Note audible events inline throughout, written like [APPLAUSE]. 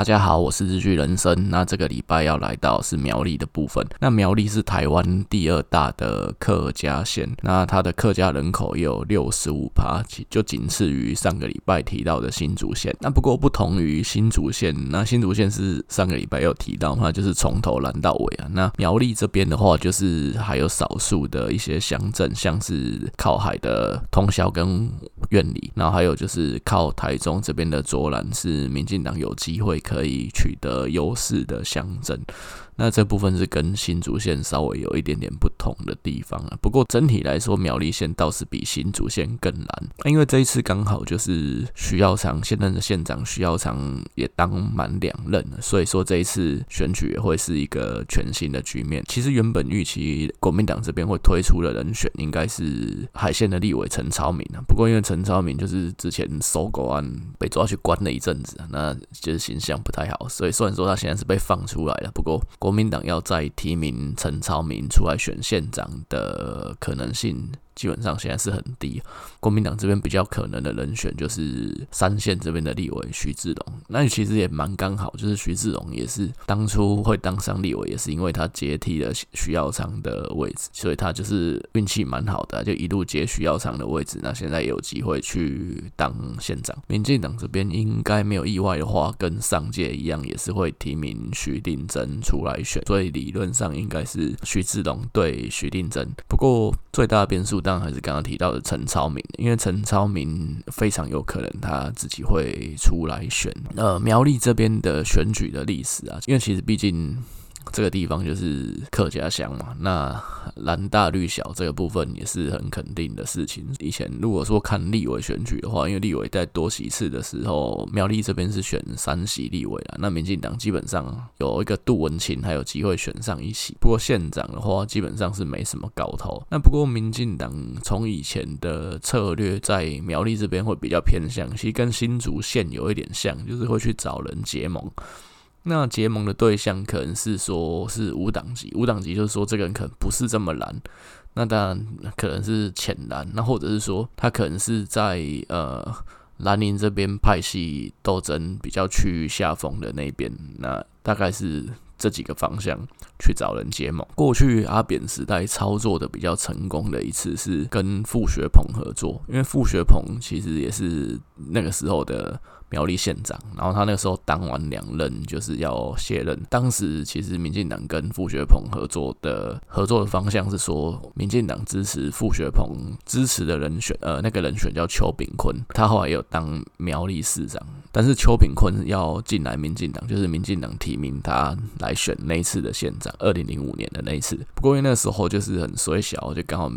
大家好，我是日剧人生。那这个礼拜要来到是苗栗的部分。那苗栗是台湾第二大的客家县，那它的客家人口也有六十五趴，就仅次于上个礼拜提到的新竹县。那不过不同于新竹县，那新竹县是上个礼拜有提到嘛，就是从头拦到尾啊。那苗栗这边的话，就是还有少数的一些乡镇，像是靠海的通霄跟苑里，然后还有就是靠台中这边的卓兰，是民进党有机会可以取得优势的乡镇。那这部分是跟新竹县稍微有一点点不同的地方啊。不过整体来说，苗栗县倒是比新竹县更难，因为这一次刚好就是徐耀昌现任的县长徐耀昌也当满两任，所以说这一次选举也会是一个全新的局面。其实原本预期国民党这边会推出的人选应该是海线的立委陈超明啊，不过因为陈超明就是之前收狗案被抓去关了一阵子，那就是形象不太好，所以虽然说他现在是被放出来了，不过国国民党要再提名陈朝明出来选县长的可能性，基本上现在是很低，国民党这边比较可能的人选就是三线这边的立委徐志龙，那其实也蛮刚好，就是徐志龙也是当初会当上立委，也是因为他接替了徐耀昌的位置，所以他就是运气蛮好的，就一路接徐耀昌的位置，那现在有机会去当县长。民进党这边应该没有意外的话，跟上届一样，也是会提名徐定珍出来选，所以理论上应该是徐志龙对徐定珍。不过最大的变数当然还是刚刚提到的陈超明，因为陈超明非常有可能他自己会出来选。呃，苗栗这边的选举的历史啊，因为其实毕竟。这个地方就是客家乡嘛，那蓝大绿小这个部分也是很肯定的事情。以前如果说看立委选举的话，因为立委在多席次的时候，苗栗这边是选三席立委啦，那民进党基本上有一个杜文琴还有机会选上一席。不过县长的话，基本上是没什么搞头。那不过民进党从以前的策略在苗栗这边会比较偏向，其实跟新竹县有一点像，就是会去找人结盟。那结盟的对象可能是说是无党籍，无党籍就是说这个人可能不是这么蓝，那当然可能是浅蓝，那或者是说他可能是在呃蓝营这边派系斗争比较趋于下风的那边，那大概是这几个方向去找人结盟。过去阿扁时代操作的比较成功的一次是跟傅学鹏合作，因为傅学鹏其实也是那个时候的。苗栗县长，然后他那个时候当完两任，就是要卸任。当时其实民进党跟傅学鹏合作的合作的方向是说，民进党支持傅学鹏支持的人选，呃，那个人选叫邱炳坤，他后来也有当苗栗市长。但是邱炳坤要进来民进党，就是民进党提名他来选那一次的县长，二零零五年的那一次。不过因为那时候就是很衰小，就刚好。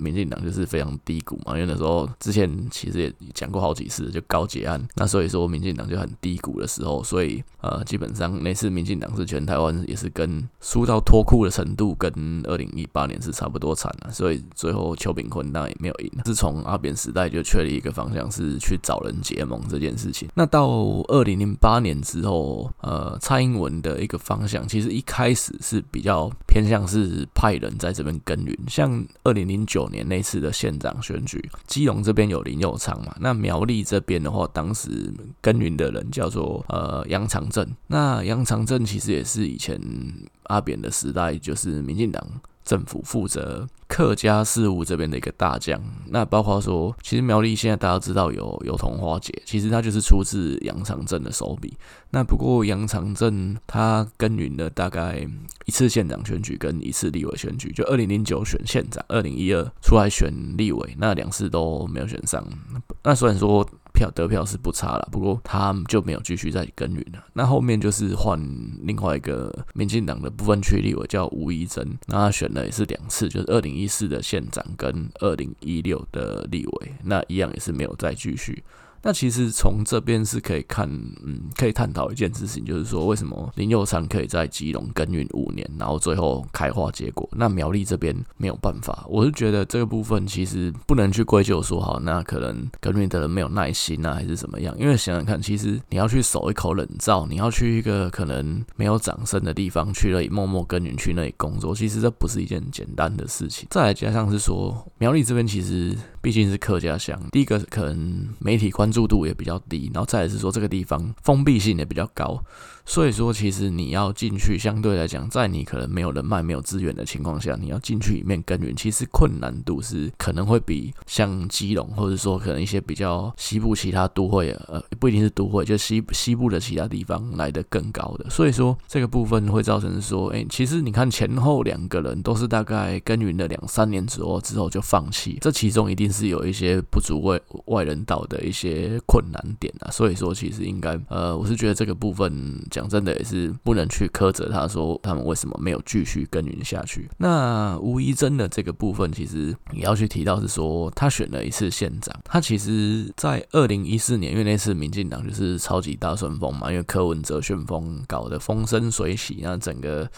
民进党就是非常低谷嘛，因为那时候之前其实也讲过好几次，就高捷案，那所以说民进党就很低谷的时候，所以呃基本上那次民进党是全台湾也是跟输到脱裤的程度，跟二零一八年是差不多惨了，所以最后邱炳坤当然也没有赢。自从阿扁时代就确立一个方向是去找人结盟这件事情。那到二零零八年之后，呃蔡英文的一个方向其实一开始是比较偏向是派人在这边耕耘，像二零零九年那次的县长选举，基隆这边有林佑昌嘛？那苗栗这边的话，当时耕耘的人叫做呃杨长正。那杨长正其实也是以前阿扁的时代，就是民进党。政府负责客家事务这边的一个大将，那包括说，其实苗栗现在大家知道有有桐花节，其实它就是出自杨长正的手笔。那不过杨长正他耕耘了大概一次县长选举跟一次立委选举，就二零零九选县长，二零一二出来选立委，那两次都没有选上。那虽然说。票得票是不差了，不过他就没有继续再耕耘了。那后面就是换另外一个民进党的部分区立委叫吴怡珍，那他选了也是两次，就是二零一四的县长跟二零一六的立委，那一样也是没有再继续。那其实从这边是可以看，嗯，可以探讨一件事情，就是说为什么林右昌可以在基隆耕耘五年，然后最后开花结果，那苗栗这边没有办法。我是觉得这个部分其实不能去归咎说，好，那可能耕耘的人没有耐心啊，还是怎么样？因为想想看，其实你要去守一口冷灶，你要去一个可能没有掌声的地方，去那里默默耕耘，去那里工作，其实这不是一件简单的事情。再来加上是说，苗栗这边其实毕竟是客家乡，第一个可能媒体关注度也比较低，然后再来是说这个地方封闭性也比较高。所以说，其实你要进去，相对来讲，在你可能没有人脉、没有资源的情况下，你要进去里面耕耘，其实困难度是可能会比像基隆，或者说可能一些比较西部其他都会，呃，不一定是都会，就西西部的其他地方来的更高的。所以说，这个部分会造成说，哎，其实你看前后两个人都是大概耕耘了两三年之后，之后就放弃，这其中一定是有一些不足为外人道的一些困难点啊。所以说，其实应该，呃，我是觉得这个部分讲真的也是不能去苛责他，说他们为什么没有继续耕耘下去。那吴一珍的这个部分，其实也要去提到是说，他选了一次县长，他其实在二零一四年，因为那次民进党就是超级大顺风嘛，因为柯文哲旋风搞得风生水起，那整个。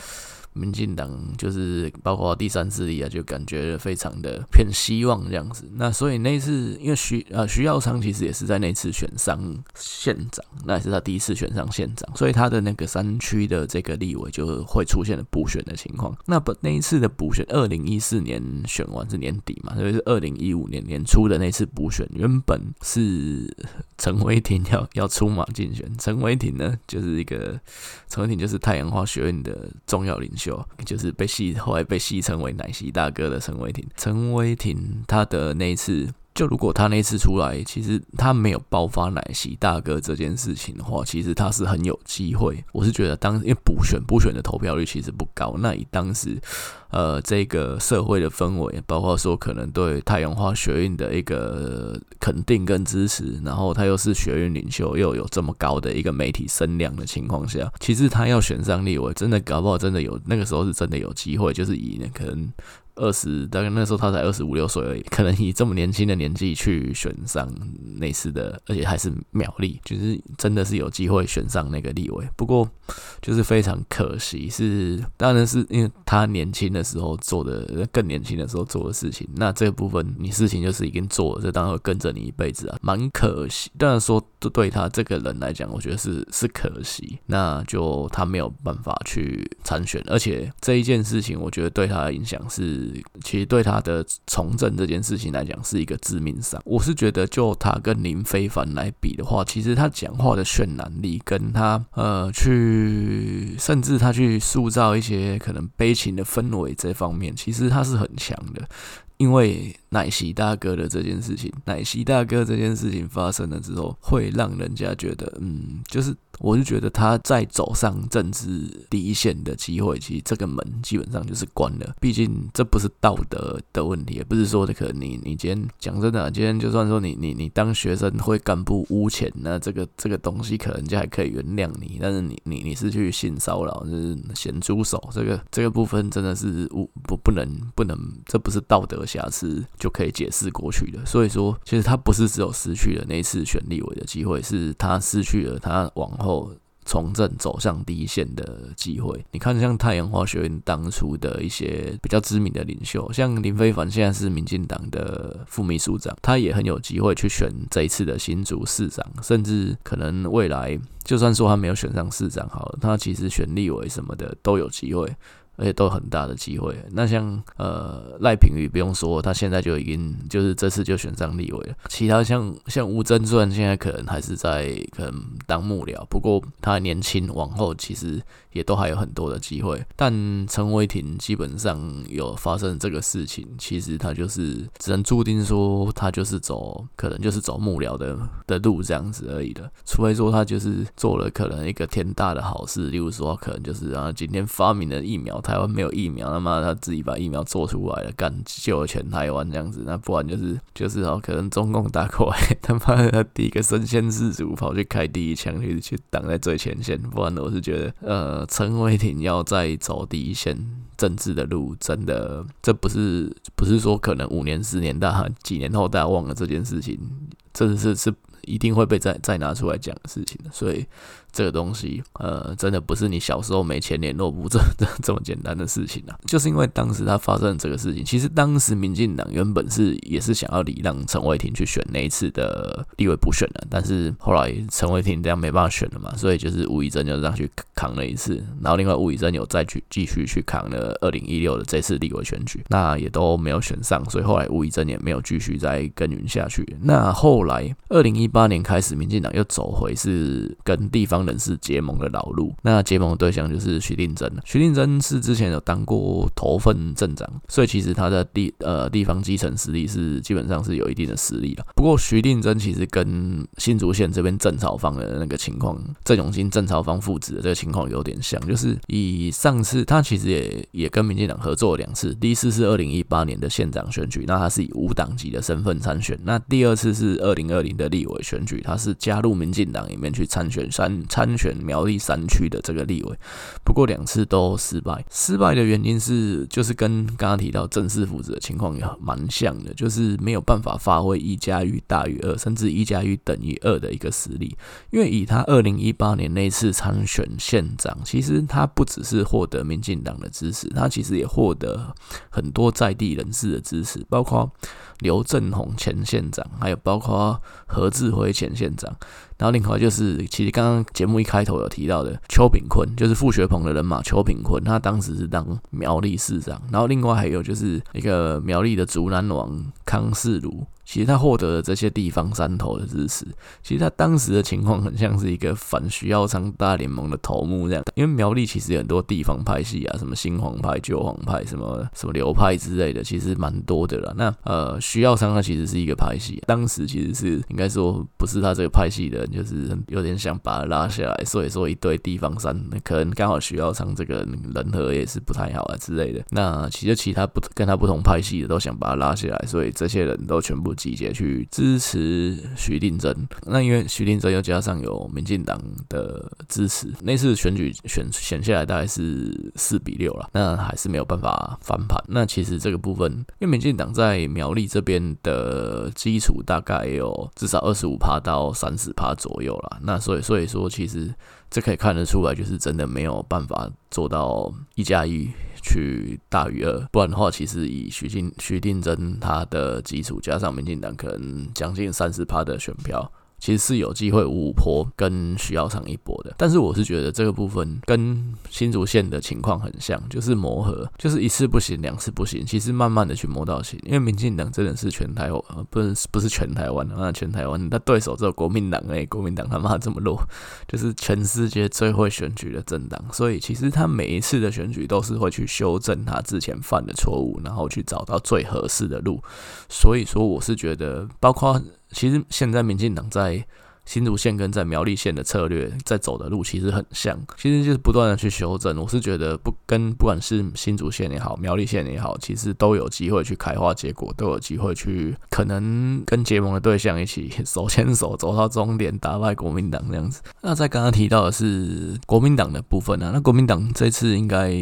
民进党就是包括第三势力啊，就感觉非常的偏希望这样子。那所以那次，因为徐呃徐耀昌其实也是在那次选上县长，那也是他第一次选上县长，所以他的那个山区的这个立委就会出现了补选的情况。那不那一次的补选，二零一四年选完是年底嘛，所以是二零一五年年初的那次补选，原本是陈伟霆要要出马竞选。陈伟霆呢，就是一个陈伟霆就是太阳花学院的重要领袖。就是被戏后来被戏称为奶昔大哥的陈伟霆，陈伟霆他的那一次。就如果他那次出来，其实他没有爆发奶昔大哥这件事情的话，其实他是很有机会。我是觉得当因为补选补选的投票率其实不高，那以当时呃这个社会的氛围，包括说可能对太阳花学运的一个肯定跟支持，然后他又是学运领袖，又有这么高的一个媒体声量的情况下，其实他要选上立委，真的搞不好真的有那个时候是真的有机会，就是以可能。二十，大概那时候他才二十五六岁而已，可能以这么年轻的年纪去选上那次的，而且还是苗栗，就是真的是有机会选上那个立委。不过就是非常可惜，是当然是因为他年轻的时候做的，更年轻的时候做的事情。那这部分你事情就是已经做了，这当然会跟着你一辈子啊，蛮可惜。当然说对他这个人来讲，我觉得是是可惜，那就他没有办法去参选，而且这一件事情，我觉得对他的影响是。其实对他的从政这件事情来讲是一个致命伤。我是觉得，就他跟林非凡来比的话，其实他讲话的渲染力，跟他呃去，甚至他去塑造一些可能悲情的氛围这方面，其实他是很强的。因为奶昔大哥的这件事情，奶昔大哥这件事情发生了之后，会让人家觉得，嗯，就是。我就觉得他在走上政治第一线的机会，其实这个门基本上就是关了。毕竟这不是道德的问题，也不是说的可能你你今天讲真的，今天就算说你你你当学生会干部污钱，那这个这个东西可能就还可以原谅你。但是你你你是去性骚扰，就是咸猪手，这个这个部分真的是不不不能不能，这不是道德瑕疵就可以解释过去的。所以说，其实他不是只有失去了那次选立委的机会，是他失去了他往后。从政走向第一线的机会，你看像太阳花学运当初的一些比较知名的领袖，像林飞凡现在是民进党的副秘书长，他也很有机会去选这一次的新竹市长，甚至可能未来就算说他没有选上市长好了，他其实选立委什么的都有机会。而且都有很大的机会。那像呃赖品妤不用说，他现在就已经就是这次就选上立委了。其他像像吴峥，虽然现在可能还是在可能当幕僚，不过他年轻，往后其实也都还有很多的机会。但陈伟霆基本上有发生这个事情，其实他就是只能注定说他就是走可能就是走幕僚的的路这样子而已的。除非说他就是做了可能一个天大的好事，例如说可能就是啊今天发明了疫苗。台湾没有疫苗，那么他自己把疫苗做出来了，干救全台湾这样子。那不然就是就是哦，可能中共打过来，他妈他第一个身先士卒跑去开第一枪，去去挡在最前线。不然我是觉得，呃，陈伟霆要再走第一线政治的路，真的这不是不是说可能五年、十年大几年后大家忘了这件事情，这是是一定会被再再拿出来讲的事情。所以这个东西，呃，真的不是你小时候没钱联络不这这这么简单的事情啊。[LAUGHS] 就是因为当时他发生这个事情，其实当时民进党原本是也是想要礼让陈伟霆去选那一次的立委补选的，但是后来陈伟霆这样没办法选了嘛，所以就是吴怡珍就让去扛了一次，然后另外吴怡珍有再去继续去扛了二零一六的这次立委选举，那也都没有选上，所以后来吴怡珍也没有继续再耕耘下去。那后来二零一八年开始，民进党又走回是跟地方人士结盟的老路，那结盟的对象就是徐定祯。徐定珍是之前有当过头份镇长，所以其实他的地呃地方基层实力是基本上是有一定的实力了。不过徐定珍其实跟新竹县这边郑朝方的那个情况，郑永金、郑朝方父子的这个情况有点像，就是以上次他其实也也跟民进党合作了两次，第一次是二零一八年的县长选举，那他是以无党籍的身份参选，那第二次是二零二零的立委选举，他是加入民进党里面去参选三参选苗栗山区的这个立委，不过两次都失败，失败的原因是就是跟刚刚提到郑氏父子的情况也蛮像的，就是没有办法发挥一加一大于二，甚至一加一等于二的一个实力，因为以他二零一八年那次参选县长，其实他不只是获得民进党的支持，他其实也获得很多在地人士的支持，包括刘政宏前县长，还有包括何志辉前县长。然后另外就是，其实刚刚节目一开头有提到的邱炳坤，就是傅学鹏的人马邱炳坤，他当时是当苗栗市长。然后另外还有就是一个苗栗的竹南王康世儒。其实他获得了这些地方山头的支持，其实他当时的情况很像是一个反徐耀昌大联盟的头目这样。因为苗栗其实有很多地方派系啊，什么新黄派、旧黄派，什么什么流派之类的，其实蛮多的啦。那呃，徐耀昌他其实是一个派系，当时其实是应该说不是他这个派系的人，就是有点想把他拉下来。所以说一堆地方山，可能刚好徐耀昌这个人和也是不太好啊之类的。那其实其他不跟他不同派系的都想把他拉下来，所以这些人都全部。集结去支持徐定祯，那因为徐定祯又加上有民进党的支持，那次选举选选下来大概是四比六了，那还是没有办法翻盘。那其实这个部分，因为民进党在苗栗这边的基础大概有至少二十五趴到三十趴左右了，那所以所以说，其实这可以看得出来，就是真的没有办法做到一加一。去大于二，不然的话，其实以徐定徐定真他的基础加上民进党可能将近三十趴的选票。其实是有机会五五波跟徐耀昌一波的，但是我是觉得这个部分跟新竹县的情况很像，就是磨合，就是一次不行，两次不行，其实慢慢的去磨到行。因为民进党真的是全台湾，不是不是全台湾，那全台湾，他对手只有国民党哎，国民党他妈这么弱，就是全世界最会选举的政党，所以其实他每一次的选举都是会去修正他之前犯的错误，然后去找到最合适的路。所以说，我是觉得包括。其实现在民进党在新竹县跟在苗栗县的策略在走的路其实很像，其实就是不断的去修正。我是觉得不跟不管是新竹县也好，苗栗县也好，其实都有机会去开花结果，都有机会去可能跟结盟的对象一起 [LAUGHS] 手牵手走到终点，打败国民党这样子。那在刚刚提到的是国民党的部分啊，那国民党这次应该。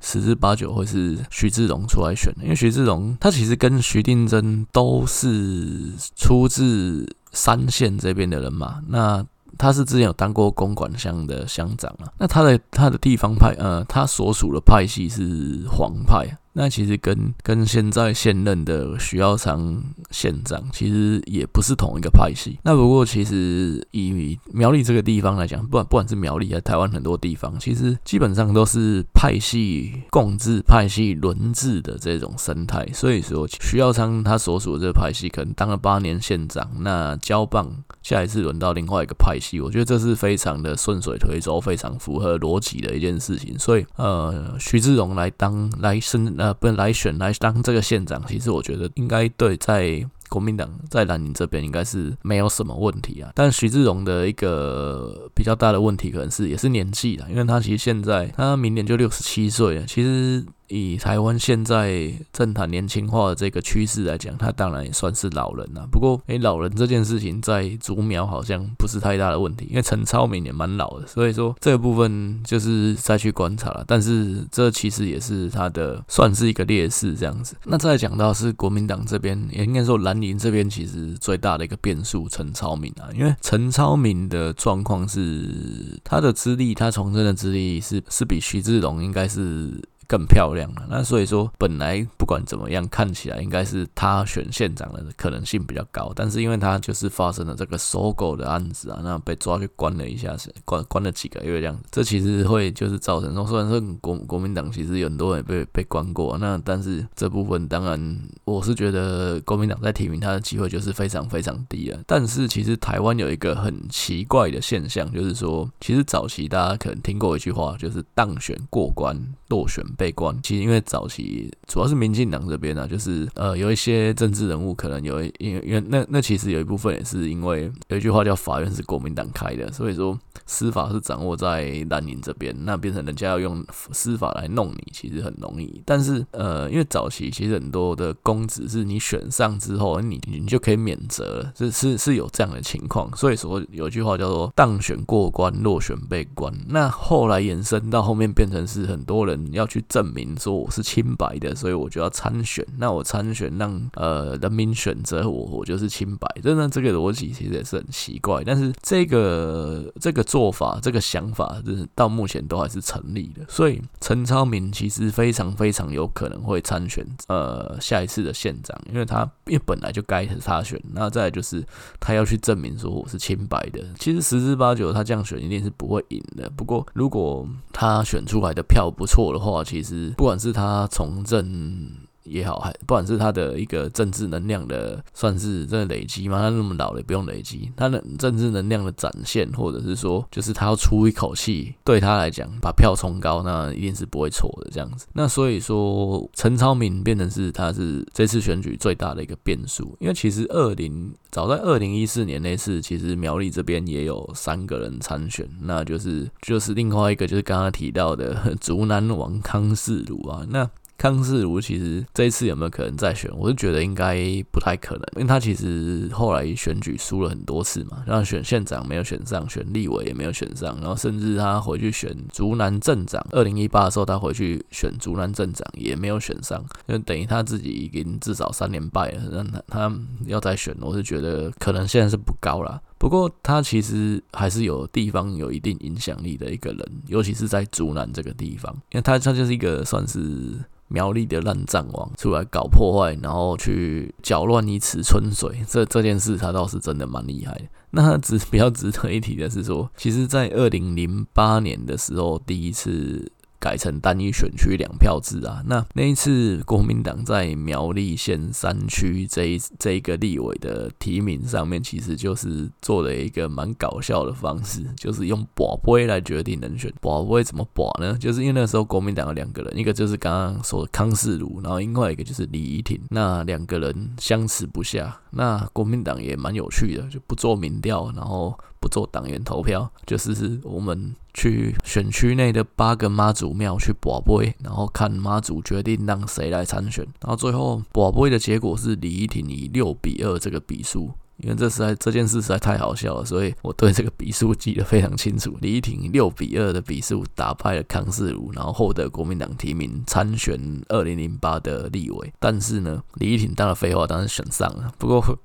十之八九会是徐志荣出来选，因为徐志荣他其实跟徐定祯都是出自三线这边的人嘛，那他是之前有当过公馆乡的乡长啊，那他的他的地方派呃，他所属的派系是黄派。那其实跟跟现在现任的徐耀昌县长其实也不是同一个派系。那不过其实以苗栗这个地方来讲，不管不管是苗栗还台湾很多地方，其实基本上都是派系共治、派系轮治的这种生态。所以说，徐耀昌他所属的这个派系可能当了八年县长，那交棒下一次轮到另外一个派系，我觉得这是非常的顺水推舟，非常符合逻辑的一件事情。所以呃，徐志荣来当来升呃。不来选来当这个县长，其实我觉得应该对在国民党在蓝营这边应该是没有什么问题啊。但徐志荣的一个比较大的问题可能是也是年纪了，因为他其实现在他明年就六十七岁了，其实。以台湾现在政坛年轻化的这个趋势来讲，他当然也算是老人了。不过，诶，老人这件事情在竹苗好像不是太大的问题，因为陈超明也蛮老的，所以说这部分就是再去观察了。但是这其实也是他的算是一个劣势这样子。那再讲到是国民党这边，也应该说蓝营这边其实最大的一个变数，陈超明啊，因为陈超明的状况是他的资历，他从政的资历是是比徐志龙应该是。更漂亮了，那所以说本来不管怎么样，看起来应该是他选县长的可能性比较高，但是因为他就是发生了这个收购的案子啊，那被抓去关了一下，关关了几个月这样子，这其实会就是造成说，虽然说国国民党其实有很多人被被关过，那但是这部分当然我是觉得国民党在提名他的机会就是非常非常低了，但是其实台湾有一个很奇怪的现象，就是说其实早期大家可能听过一句话，就是当选过关，落选被关，其实因为早期主要是民进党这边呢、啊，就是呃有一些政治人物可能有，因为因为那那其实有一部分也是因为有一句话叫法院是国民党开的，所以说司法是掌握在蓝营这边，那变成人家要用司法来弄你，其实很容易。但是呃因为早期其实很多的公职是你选上之后，你你就可以免责了，是是是有这样的情况。所以说有一句话叫做当选过关，落选被关。那后来延伸到后面变成是很多人。要去证明说我是清白的，所以我就要参选。那我参选让呃人民选择我，我就是清白。真的，这个逻辑其实也是很奇怪。但是这个这个做法，这个想法，就是到目前都还是成立的。所以陈超明其实非常非常有可能会参选呃下一次的县长，因为他因为本来就该是他选。那再就是他要去证明说我是清白的。其实十之八九他这样选一定是不会赢的。不过如果他选出来的票不错的话，其其实不管是他从政。也好，还不管是他的一个政治能量的，算是真的累积吗？他那么老了不用累积，他的政治能量的展现，或者是说，就是他要出一口气，对他来讲把票冲高，那一定是不会错的这样子。那所以说，陈超明变成是他是这次选举最大的一个变数，因为其实二零早在二零一四年那次，其实苗栗这边也有三个人参选，那就是就是另外一个就是刚刚提到的 [LAUGHS] 竹南王康世儒啊，那。康世儒其实这一次有没有可能再选？我是觉得应该不太可能，因为他其实后来选举输了很多次嘛，然后选县长没有选上，选立委也没有选上，然后甚至他回去选竹南镇长，二零一八的时候他回去选竹南镇长也没有选上，就等于他自己已经至少三连败了。让他他要再选，我是觉得可能现在是不高了。不过他其实还是有地方有一定影响力的一个人，尤其是在竹南这个地方，因为他他就是一个算是。苗栗的烂账王出来搞破坏，然后去搅乱一池春水，这这件事他倒是真的蛮厉害。那他值 [LAUGHS] 比较值得一提的是说，其实，在二零零八年的时候，第一次。改成单一选区两票制啊，那那一次国民党在苗栗县山区这一这一个立委的提名上面，其实就是做了一个蛮搞笑的方式，[LAUGHS] 就是用博杯来决定人选。博杯怎么博呢？就是因为那时候国民党有两个人，一个就是刚刚说的康世儒，然后另外一个就是李怡婷，那两个人相持不下，那国民党也蛮有趣的，就不做民调，然后。不做党员投票，就是我们去选区内的八个妈祖庙去博杯，然后看妈祖决定让谁来参选，然后最后博杯的结果是李怡婷以六比二这个比数。因为这实在这件事实在太好笑了，所以我对这个比数记得非常清楚。李怡婷六比二的比数打败了康世儒，然后获得国民党提名参选二零零八的立委。但是呢，李怡婷当然废话，当然选上了。不过呵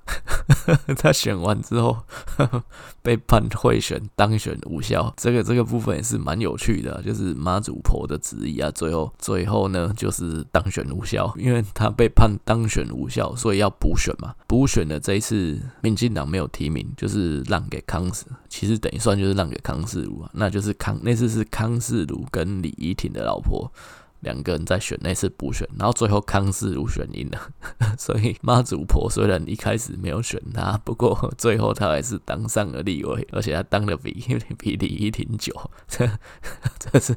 呵 [LAUGHS] 他选完之后呵呵 [LAUGHS] 被判贿选，当选无效。这个这个部分也是蛮有趣的，就是妈祖婆的旨意啊。最后最后呢，就是当选无效，因为他被判当选无效，所以要补选嘛。补选的这一次。民进党没有提名，就是让给康氏，其实等于算就是让给康世儒啊，那就是康那次是康世儒跟李怡婷的老婆。两个人在选那次补选，然后最后康世儒选赢了，[LAUGHS] 所以妈祖婆虽然一开始没有选他，不过最后他还是当上了立委，而且他当的比比李怡挺久，这 [LAUGHS] 这是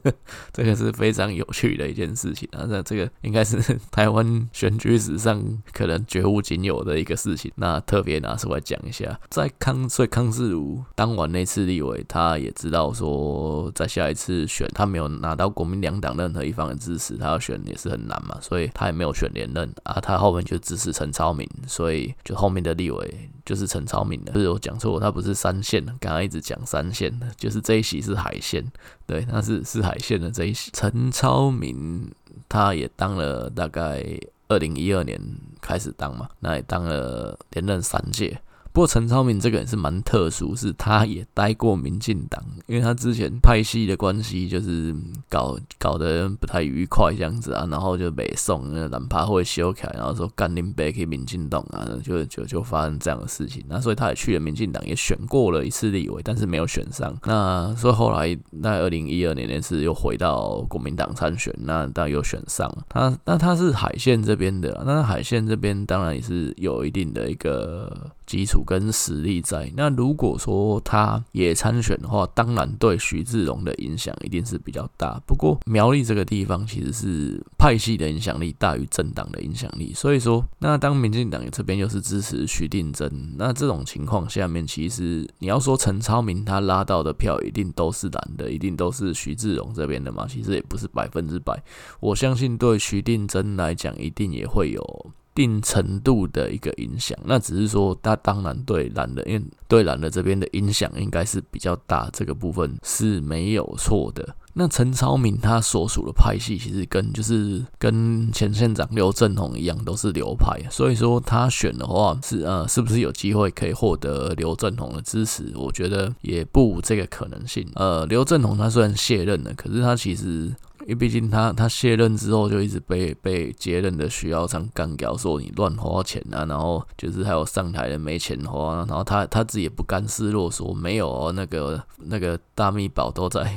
这个是非常有趣的一件事情啊！那这个应该是台湾选举史上可能绝无仅有的一个事情，那特别拿出来讲一下。在康所以康世儒当完那次立委，他也知道说在下一次选他没有拿到国民两党任何一方的支支持，他要选也是很难嘛，所以他也没有选连任啊。他后面就支持陈超明，所以就后面的立委就是陈超明的。不是我讲错，他不是三线的，刚刚一直讲三线的，就是这一席是海线，对，他是是海线的这一席。陈超明他也当了大概二零一二年开始当嘛，那也当了连任三届。不过陈超明这个人是蛮特殊，是他也待过民进党，因为他之前派系的关系就是搞搞得不太愉快这样子啊，然后就北宋那蓝趴会修起来，然后说干林北去民进党啊，就就就发生这样的事情，那所以他也去了民进党，也选过了一次立委，但是没有选上。那所以后来在二零一二年那次又回到国民党参选，那当然又选上。他那他是海线这边的，那海线这边当然也是有一定的一个。基础跟实力在，那如果说他也参选的话，当然对徐志荣的影响一定是比较大。不过苗栗这个地方其实是派系的影响力大于政党的影响力，所以说，那当民进党这边又是支持徐定真，那这种情况下面，其实你要说陈超明他拉到的票一定都是蓝的，一定都是徐志荣这边的嘛？其实也不是百分之百。我相信对徐定真来讲，一定也会有。定程度的一个影响，那只是说，他当然对蓝的，因为对蓝的这边的影响应该是比较大，这个部分是没有错的。那陈超明他所属的派系，其实跟就是跟前县长刘政宏一样，都是刘派，所以说他选的话是呃，是不是有机会可以获得刘政宏的支持？我觉得也不无这个可能性。呃，刘政宏他虽然卸任了，可是他其实。因为毕竟他他卸任之后就一直被被接任的徐耀昌干掉，说你乱花钱啊，然后就是还有上台的没钱花，然后他他自己也不甘示弱，说没有，那个那个大秘宝都在 [LAUGHS]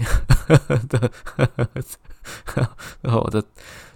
[LAUGHS] 然后我的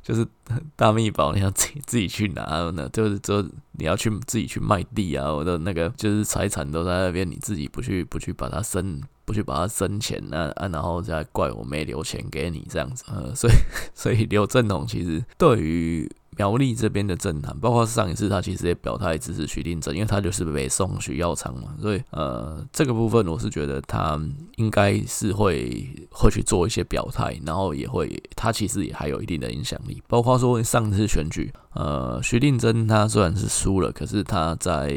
就是 [LAUGHS] 大秘宝你要自己自己去拿那，就是说你要去自己去卖地啊，我的那个就是财产都在那边，你自己不去不去把它生。不去把它生钱，那啊，然后再怪我没留钱给你这样子，呃，所以 [LAUGHS] 所以刘政鸿其实对于苗栗这边的政坛，包括上一次他其实也表态支持徐定真，因为他就是北宋徐耀昌嘛，所以呃，这个部分我是觉得他应该是会会去做一些表态，然后也会他其实也还有一定的影响力，包括说上次选举，呃，徐定真他虽然是输了，可是他在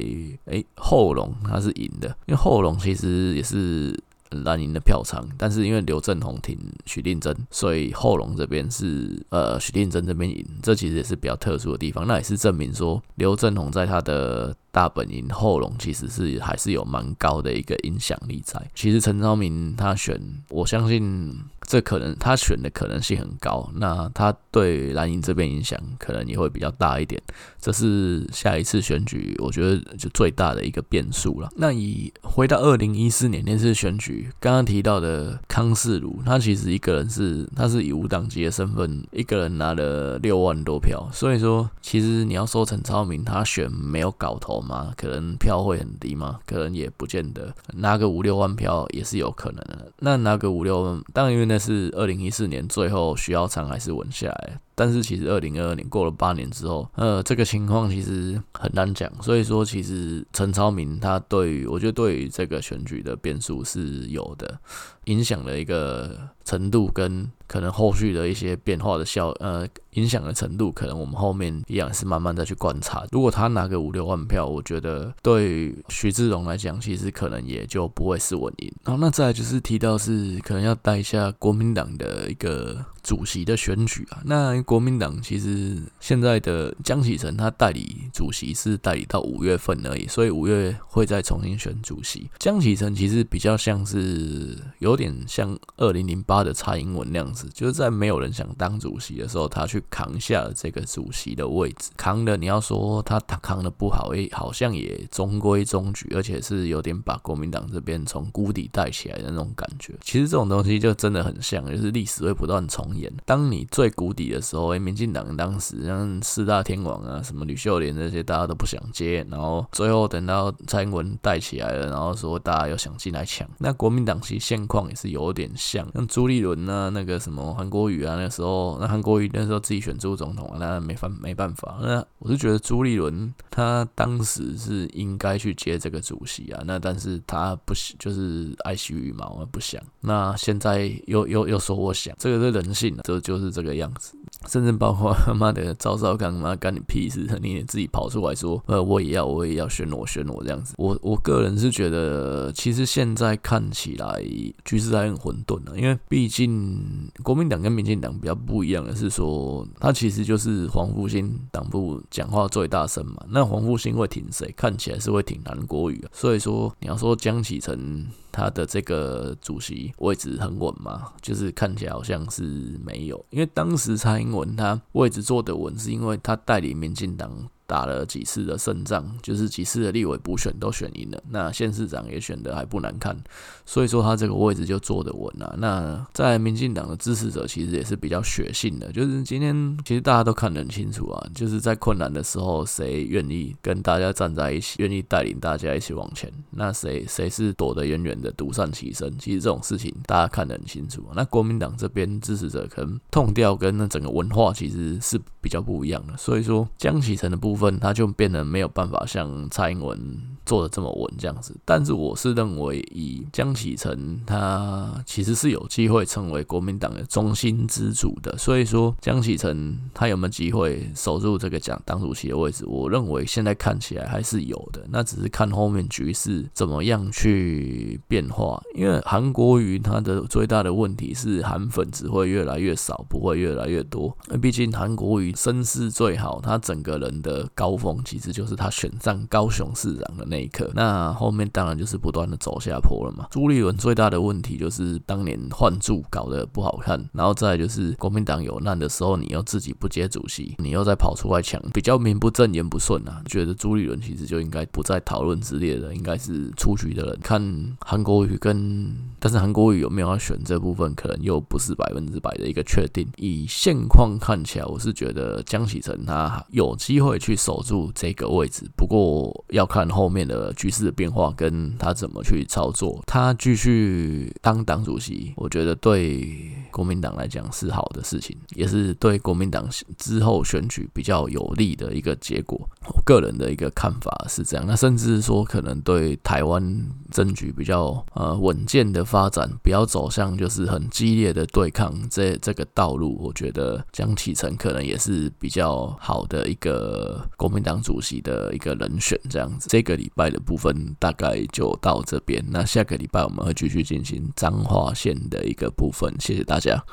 诶后龙他是赢的，因为后龙其实也是。蓝营的票仓，但是因为刘政鸿挺许定真，所以后龙这边是呃许定真这边赢，这其实也是比较特殊的地方。那也是证明说刘政鸿在他的大本营后龙其实是还是有蛮高的一个影响力在。其实陈昭明他选，我相信。这可能他选的可能性很高，那他对蓝营这边影响可能也会比较大一点，这是下一次选举我觉得就最大的一个变数了。那以回到二零一四年那次选举，刚刚提到的康世儒，他其实一个人是他是以无党籍的身份，一个人拿了六万多票，所以说其实你要说陈超明他选没有搞头吗？可能票会很低吗？可能也不见得，拿个五六万票也是有可能的。那拿个五六万，当然因为那。是二零一四年最后徐耀昌还是稳下来，但是其实二零二二年过了八年之后，呃，这个情况其实很难讲。所以说，其实陈超明他对于我觉得对于这个选举的变数是有的，影响的一个程度跟可能后续的一些变化的效呃影响的程度，可能我们后面一样是慢慢再去观察。如果他拿个五六万票，我觉得对于徐志荣来讲，其实可能也就不会是稳赢。好，那再就是提到是可能要带一下国民党的一个。主席的选举啊，那国民党其实现在的江启臣他代理主席是代理到五月份而已，所以五月会再重新选主席。江启臣其实比较像是有点像二零零八的蔡英文那样子，就是在没有人想当主席的时候，他去扛下了这个主席的位置。扛的你要说他他扛的不好，诶，好像也中规中矩，而且是有点把国民党这边从谷底带起来的那种感觉。其实这种东西就真的很像，就是历史会不断重演。当你最谷底的时候，哎，民进党当时像四大天王啊，什么吕秀莲这些，大家都不想接，然后最后等到蔡英文带起来了，然后说大家又想进来抢。那国民党其实现况也是有点像，像朱立伦啊，那个什么韩国瑜啊，那时候那韩国瑜那时候自己选朱总统啊，那没办没办法。那我是觉得朱立伦他当时是应该去接这个主席啊，那但是他不就是爱惜羽毛啊不想。那现在又又又说我想，这个是人性。这就是这个样子。甚至包括他妈的赵少康妈干你屁事，你也自己跑出来说，呃，我也要，我也要选我，选我这样子。我我个人是觉得，其实现在看起来局势还很混沌啊，因为毕竟国民党跟民进党比较不一样的是说，他其实就是黄复兴党部讲话最大声嘛。那黄复兴会挺谁？看起来是会挺韩国瑜啊。所以说，你要说江启臣。他的这个主席位置很稳吗，就是看起来好像是没有，因为当时蔡英文他位置坐得稳，是因为他带领民进党。打了几次的胜仗，就是几次的立委补选都选赢了，那县市长也选的还不难看，所以说他这个位置就坐得稳了。那在民进党的支持者其实也是比较血性的，就是今天其实大家都看得很清楚啊，就是在困难的时候谁愿意跟大家站在一起，愿意带领大家一起往前，那谁谁是躲得远远的独善其身，其实这种事情大家看得很清楚。那国民党这边支持者可能痛调跟那整个文化其实是比较不一样的，所以说江启臣的部分。分他就变得没有办法像蔡英文做的这么稳这样子，但是我是认为以江启臣他其实是有机会成为国民党的中心之主的，所以说江启臣他有没有机会守住这个讲党主席的位置？我认为现在看起来还是有的，那只是看后面局势怎么样去变化。因为韩国瑜他的最大的问题是韩粉只会越来越少，不会越来越多。那毕竟韩国瑜身世最好，他整个人的。高峰其实就是他选上高雄市长的那一刻，那后面当然就是不断的走下坡了嘛。朱立伦最大的问题就是当年换柱搞得不好看，然后再来就是国民党有难的时候，你又自己不接主席，你又再跑出来抢，比较名不正言不顺啊。觉得朱立伦其实就应该不在讨论之列的，应该是出局的人。看韩国瑜跟，但是韩国瑜有没有要选这部分，可能又不是百分之百的一个确定。以现况看起来，我是觉得江启臣他有机会去。守住这个位置，不过要看后面的局势的变化，跟他怎么去操作。他继续当党主席，我觉得对国民党来讲是好的事情，也是对国民党之后选举比较有利的一个结果。我个人的一个看法是这样。那甚至说，可能对台湾政局比较呃稳健的发展，不要走向就是很激烈的对抗这这个道路，我觉得江启臣可能也是比较好的一个。国民党主席的一个人选，这样子，这个礼拜的部分大概就到这边。那下个礼拜我们会继续进行彰化县的一个部分。谢谢大家。